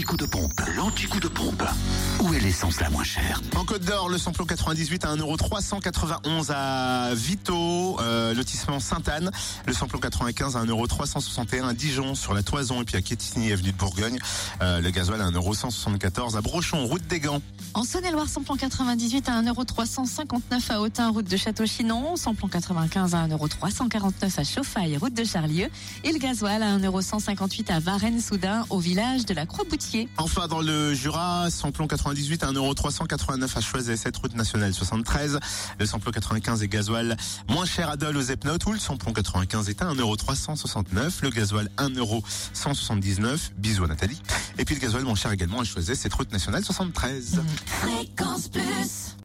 l'anti-coup de pompe. L'anti-coup de pompe. Où est l'essence la moins chère En Côte d'Or, le samplon 98 à 1,391€ à Vito, euh, lotissement Sainte-Anne. Le samplon 95 à 1,361€ à Dijon, sur la Toison, et puis à Quétigny, avenue de Bourgogne. Euh, le gasoil à 1,174€ à Brochon, route des Gants. En Saône-et-Loire, samplon 98 à 1,359€ à Autun, route de Château-Chinon. Samplon 95 à 1,349€ à Chauffaille, route de Charlieu. Et le gasoil à 1,158€ à Varennes-Soudun, au village de la Enfin, dans le Jura, samplon 98 à 1,389€ à Choiset, cette route nationale 73. Le samplon 95 et gasoil moins cher à Dole aux Epnotes, où le samplon 95 est à 1,369€. Le gasoil 1,179€. Bisous à Nathalie. Et puis le gasoil moins cher également à Choiset, cette route nationale 73. Fréquence Plus.